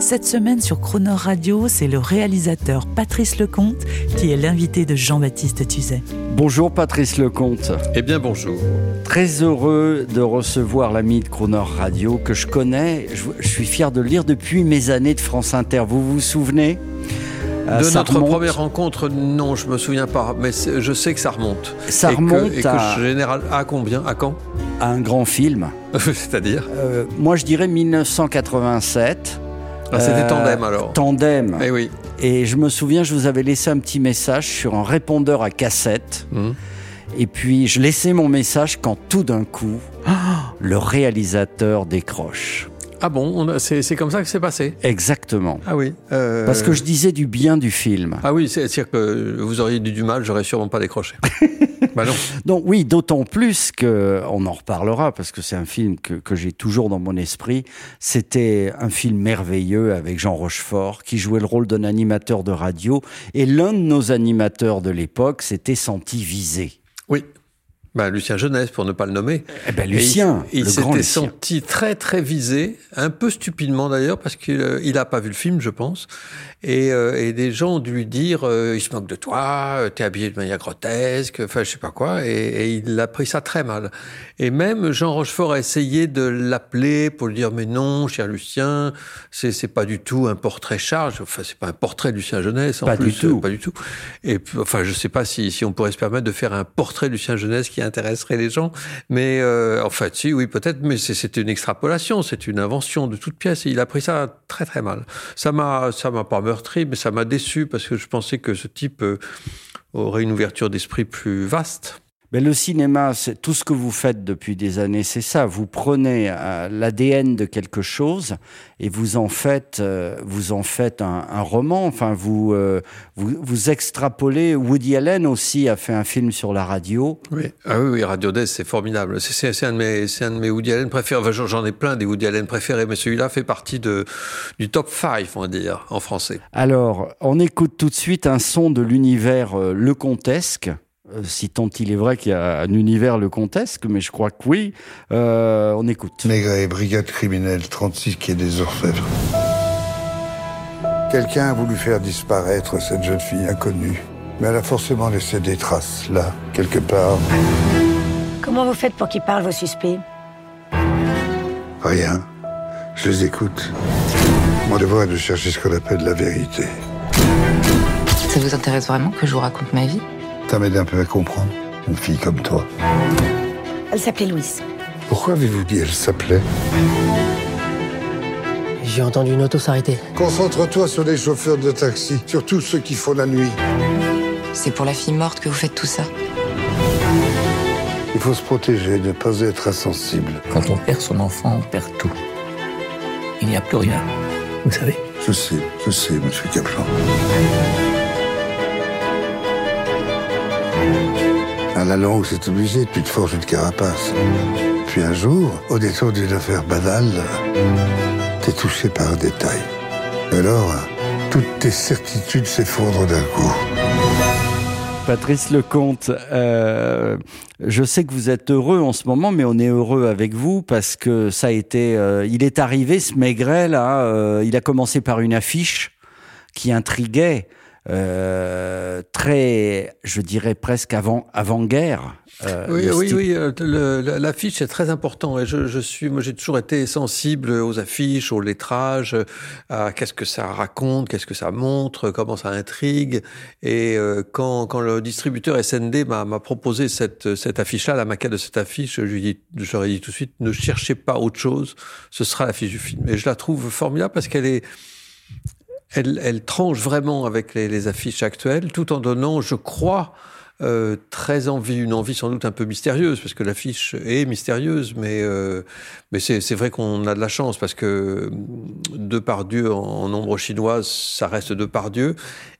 Cette semaine sur Croner Radio, c'est le réalisateur Patrice Lecomte qui est l'invité de Jean-Baptiste Tuzet. Bonjour Patrice Lecomte. Eh bien bonjour. Très heureux de recevoir l'ami de Crooner Radio que je connais. Je, je suis fier de le lire depuis mes années de France Inter. Vous vous souvenez? Euh, de ça notre remonte- première rencontre, non, je me souviens pas, mais je sais que ça remonte. Ça Et que- remonte et que, à- général à combien À quand? À un grand film. C'est-à-dire? Euh, moi, je dirais 1987. Ah, C'était Euh, tandem alors. Tandem. Eh oui. Et je me souviens, je vous avais laissé un petit message sur un répondeur à cassette. Mhm. Et puis, je laissais mon message quand tout d'un coup, le réalisateur décroche. Ah bon, c'est comme ça que c'est passé. Exactement. Ah oui. euh, Parce que je disais du bien du film. Ah oui, c'est-à-dire que vous auriez eu du mal, j'aurais sûrement pas décroché. bah non. Donc oui, d'autant plus que on en reparlera parce que c'est un film que, que j'ai toujours dans mon esprit. C'était un film merveilleux avec Jean Rochefort qui jouait le rôle d'un animateur de radio et l'un de nos animateurs de l'époque s'était senti visé. Oui. Bah, Lucien Jeunesse, pour ne pas le nommer. Eh ben Et Lucien, il, s'était senti très très visé, un peu stupidement d'ailleurs, parce qu'il euh, il a pas vu le film, je pense. Et, euh, et des gens ont dû lui dire, euh, il se moque de toi, euh, t'es habillé de manière grotesque, enfin je sais pas quoi. Et, et il a pris ça très mal. Et même Jean Rochefort a essayé de l'appeler pour lui dire, mais non, cher Lucien, c'est c'est pas du tout un portrait charge. Enfin c'est pas un portrait de Lucien Jeunesse. En Pas du plus, tout. euh, Pas du tout. Et enfin je sais pas si, si on pourrait se permettre de faire un portrait de Lucien Jeunesse qui intéresserait les gens. Mais euh, en fait, si, oui, peut-être, mais c'est- une extrapolation, c'est une invention de toute pièce. Il a pris ça très très mal. Ça m'a, m'a pas meurtri, mais ça m'a déçu parce que je pensais que ce type euh, aurait une ouverture d'esprit plus vaste. Mais le cinéma, c'est tout ce que vous faites depuis des années, c'est ça. Vous prenez euh, l'ADN de quelque chose et vous en faites, euh, vous en faites un, un roman. Enfin, vous, euh, vous vous extrapolez. Woody Allen aussi a fait un film sur la radio. Oui, ah oui, oui, Radio Death, c'est formidable. C'est- C'est c'est un de mes, c'est un de mes Woody Allen préférés. Enfin, j'en- ai plein des Woody Allen préférés, mais celui-là fait partie de du top 5, on va dire, en français. Alors, on écoute tout de suite un son de l'univers euh, lecontesque. Euh, si tant il est vrai qu'il y a un univers lecontesque, mais je crois que oui. Euh, on écoute. Maigret, brigade criminelle 36 qui est des Orfèvres. Quelqu'un a voulu faire disparaître cette jeune fille inconnue. Mais elle a forcément laissé des traces, là, quelque part. Comment vous faites pour qu'ils parlent, vos suspects Rien. Je les écoute. Mon devoir est de chercher ce qu'on appelle la vérité. Ça vous intéresse vraiment que je vous raconte ma vie? Ça m'aide un peu à comprendre. Une fille comme toi. Elle s'appelait Louise. Pourquoi avez-vous dit elle s'appelait? J'ai entendu une auto s'arrêter. Concentre-toi sur les chauffeurs de taxi, surtout ceux qui font la nuit. C'est pour la fille morte que vous faites tout ça Il faut se protéger, ne pas être insensible. Quand on perd son enfant, on perd tout. Il n'y a plus rien. Vous savez? Je sais, je sais, monsieur Kaplan. La longue, c'est obligé, tu te forges une carapace. Puis un jour, au détour d'une affaire banale, t'es touché par un détail. Alors, toutes tes certitudes s'effondrent d'un coup. Patrice Lecomte, euh, je sais que vous êtes heureux en ce moment, mais on est heureux avec vous parce que ça a été, euh, il est arrivé ce Maigret là, euh, il a commencé par une affiche qui intriguait, euh, très, je dirais presque avant avant guerre. Euh, Oui, oui, oui. euh, L'affiche est très important. Et je, je suis, moi, j'ai toujours été sensible aux affiches, au lettrage, à qu'est-ce que ça raconte, qu'est-ce que ça montre, comment ça intrigue. Et euh, quand, quand le distributeur SND m'a proposé cette, cette affiche-là, la maquette de cette affiche, je lui dis, je leur ai dit tout de suite, ne cherchez pas autre chose. Ce sera l'affiche du film. Et je la trouve formidable parce qu'elle est elle, elle tranche vraiment avec les, les affiches actuelles, tout en donnant, je crois, euh, très envie, une envie sans doute un peu mystérieuse, parce que l'affiche est mystérieuse, mais, euh, mais c'est vrai qu'on a de la chance, parce que Depardieu en, en ombre chinoise, ça reste Depardieu,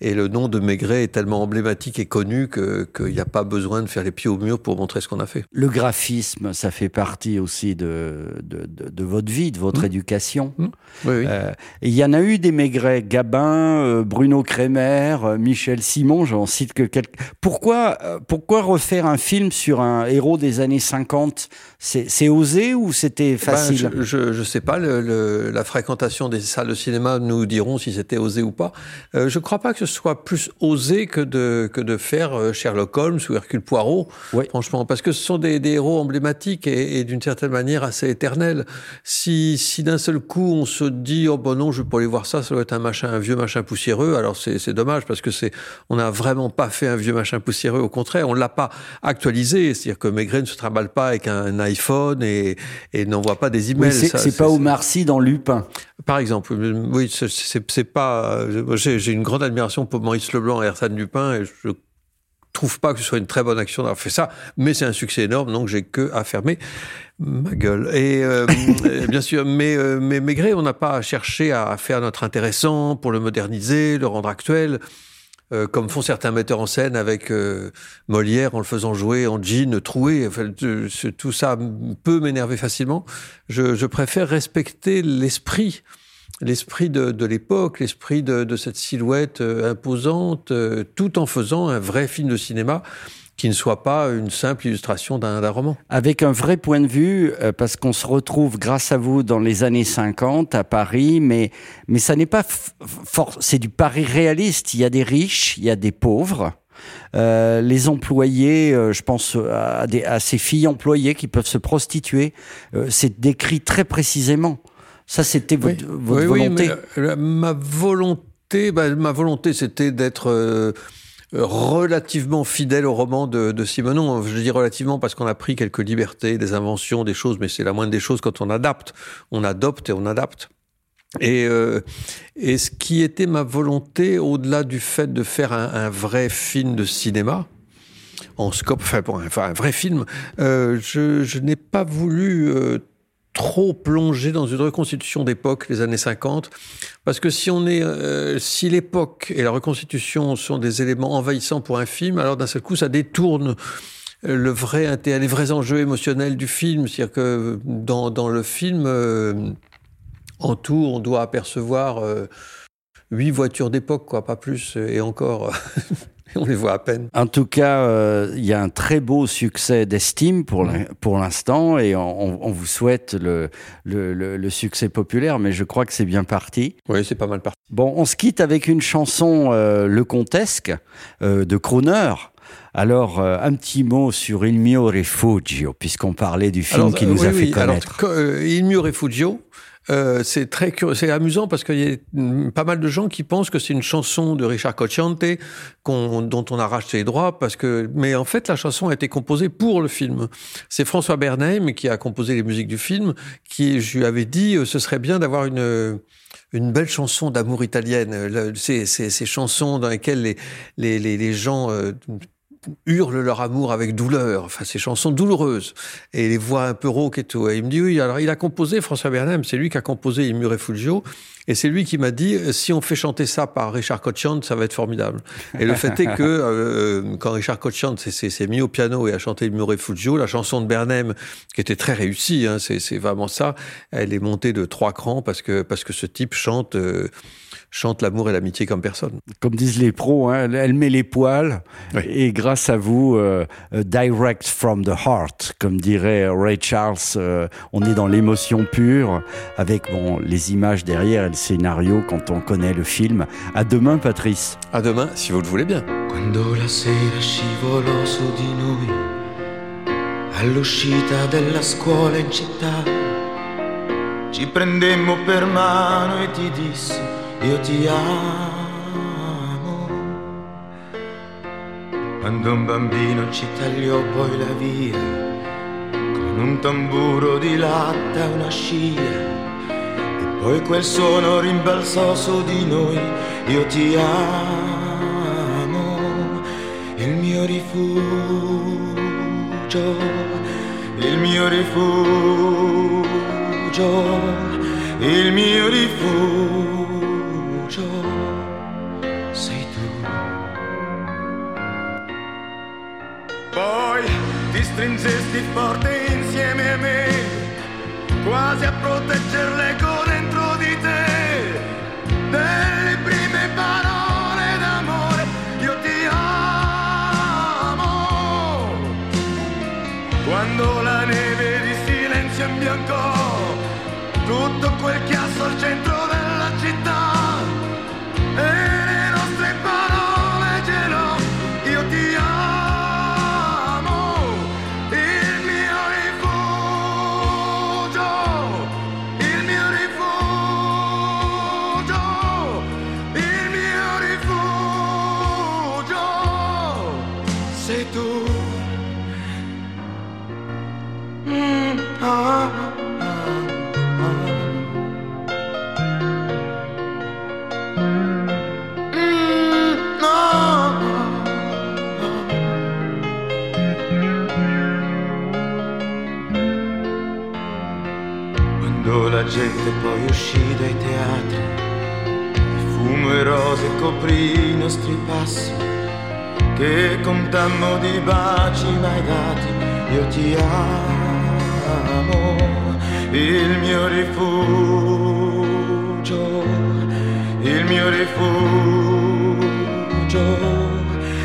et le nom de Maigret est tellement emblématique et connu qu'il n'y a pas besoin de faire les pieds au mur pour montrer ce qu'on a fait. Le graphisme, ça fait partie aussi de, de, de, votre vie, de votre mmh. éducation. Mmh. Oui, oui. Euh, il y en a eu des Maigret, Gabin, euh, Bruno Kremer, euh, Michel Simon, j'en cite que quelques. Pourquoi, pourquoi refaire un film sur un héros des années 50 C'est osé ou c'était ben, facile? Je ne sais pas, le, la fréquentation des salles de cinéma nous diront si c'était osé ou pas. je ne crois pas que ce soit plus osé que de, que de faire Sherlock Holmes ou Hercule Poirot, franchement, parce que ce sont des, des héros emblématiques et, et d'une certaine manière assez éternels. Si, si d'un seul coup on se dit oh bon non, je vais pas aller voir ça, ça doit être un machin, un vieux machin poussiéreux. Alors c'est dommage parce que c'est, on n'a vraiment pas fait un vieux machin poussiéreux. Au contraire, on l'a pas actualisé. C'est-à-dire que Maigret ne se trimballe pas avec un iPhone et, et n'envoie pas des emails. Oui, c'est pas Omar Sy dans Lupin. Par exemple, oui, c'est pas. J'ai une grande admiration pour Maurice Leblanc et Arsène Lupin et je trouve pas que ce soit une très bonne action d'avoir fait ça, mais c'est un succès énorme, donc j'ai que à fermer ma gueule. Et euh, bien sûr, mais, euh, mais Maigret, on n'a pas cherché à faire notre intéressant pour le moderniser, le rendre actuel. Euh, comme font certains metteurs en scène avec Molière en le faisant jouer en jean troué. Enfin, tout ça peut m'énerver facilement. Je, je, préfère respecter l'esprit l'esprit de, l'époque, l'esprit de, cette silhouette euh, imposante, euh, tout en faisant un vrai film de cinéma qui ne soit pas une simple illustration d'un roman. Avec un vrai point de vue, euh, parce qu'on se retrouve grâce à vous dans les années 50 à Paris, mais, mais ça n'est pas fort, c'est du Paris réaliste. Il y a des riches, il y a des pauvres. les employés, je pense à, des, à, ces filles employées qui peuvent se prostituer, c'est décrit très précisément. Ça, c'était votre, volonté. ma volonté, bah, ma volonté, c'était d'être euh, relativement fidèle au roman de, de, Simonon. Je dis relativement parce qu'on a pris quelques libertés, des inventions, des choses, mais c'est la moindre des choses quand on adapte. On adopte et on adapte. Et, euh, et ce qui était ma volonté, au-delà du fait de faire un, un, vrai film de cinéma, en scope, enfin, pour un, un vrai film, euh, je, je n'ai pas voulu trop plongé dans une reconstitution d'époque, les années 50, parce que si on est, euh, si l'époque et la reconstitution sont des éléments envahissants pour un film, alors d'un seul coup, ça détourne le vrai les vrais enjeux émotionnels du film. C'est-à-dire que dans, dans le film, euh, en tout, on doit apercevoir euh, huit voitures d'époque, quoi, pas plus, et encore. on les voit à peine. En tout cas, euh, il y a un très beau succès d'estime pour l'instant et on, vous souhaite le, le, succès populaire, mais je crois que c'est bien parti. Oui, c'est pas mal parti. Bon, on se quitte avec une chanson euh, Le Contesque euh, de Croner. Alors, un petit mot sur Il mio refugio, puisqu'on parlait du film qui nous a fait connaître. Alors, Il mio refugio, euh, c'est très c'est amusant parce qu'il y a pas mal de gens qui pensent que c'est une chanson de Richard Cocciante dont on a racheté les droits parce que, mais en fait, la chanson a été composée pour le film. C'est François Bernheim qui a composé les musiques du film, qui, je lui avais dit, euh, ce serait bien d'avoir une, belle chanson d'amour italienne. Ces, ces, chansons dans lesquelles les, les, les, les gens euh, hurlent leur amour avec douleur, enfin ces chansons douloureuses, et les voix un peu rauques et tout. Et il me dit oui, alors il a composé François Bernheim, c'est lui qui a composé Il mure Refugio, et c'est lui qui m'a dit si on fait chanter ça par Richard Cochant, ça va être formidable. Et le fait est que euh, quand Richard Cochant s'est mis au piano et a chanté Il mure Refugio, la chanson de Bernheim, qui était très réussie, hein, c'est vraiment ça, elle est montée de trois crans parce que parce que ce type chante. Euh, chante l'amour et l'amitié comme personne. Comme disent les pros, hein, elle met les poils et grâce à vous, euh, euh, direct from the heart, comme dirait Ray Charles, euh, on est dans l'émotion pure avec bon, les images derrière et le scénario quand on connaît le film. À demain, Patrice. À demain, si vous le voulez bien. Quando la sera scivolò su di noi, all'uscita della scuola in città, ci prendemmo per mano e ti dissi io ti amo. Quando un bambino ci tagliò poi la via, con un tamburo di latta e una scia, e poi quel suono rimbalzò su di noi, io ti amo, il mio rifugio, il mio rifugio, il mio rifugio stringesti forte insieme a me, quasi a proteggere l'eco dentro di te, delle prime parole d'amore, io ti amo. Quando la neve di silenzio imbiancò tutto quel chiasso al sei tu. Mm, ah, ah, ah. Mm, Quando la gente poi uscì dai teatri, il fumo e rose coprì i nostri passi, che contammo di baci mai dati, io ti amo, il mio rifugio, il mio rifugio,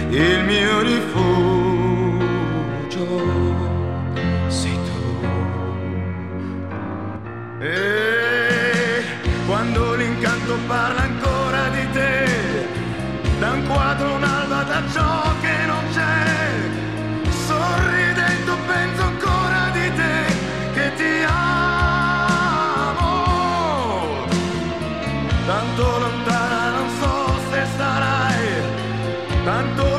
il mio rifugio, levanto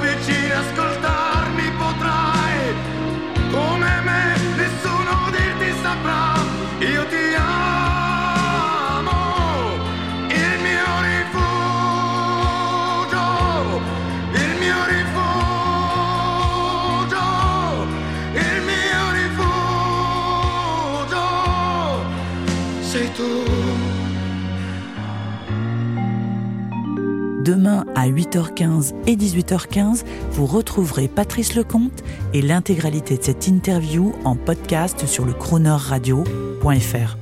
Demain à 8h15 et 18h15, vous retrouverez Patrice Lecomte et l'intégralité de cette interview en podcast sur le chroneurradio.fr.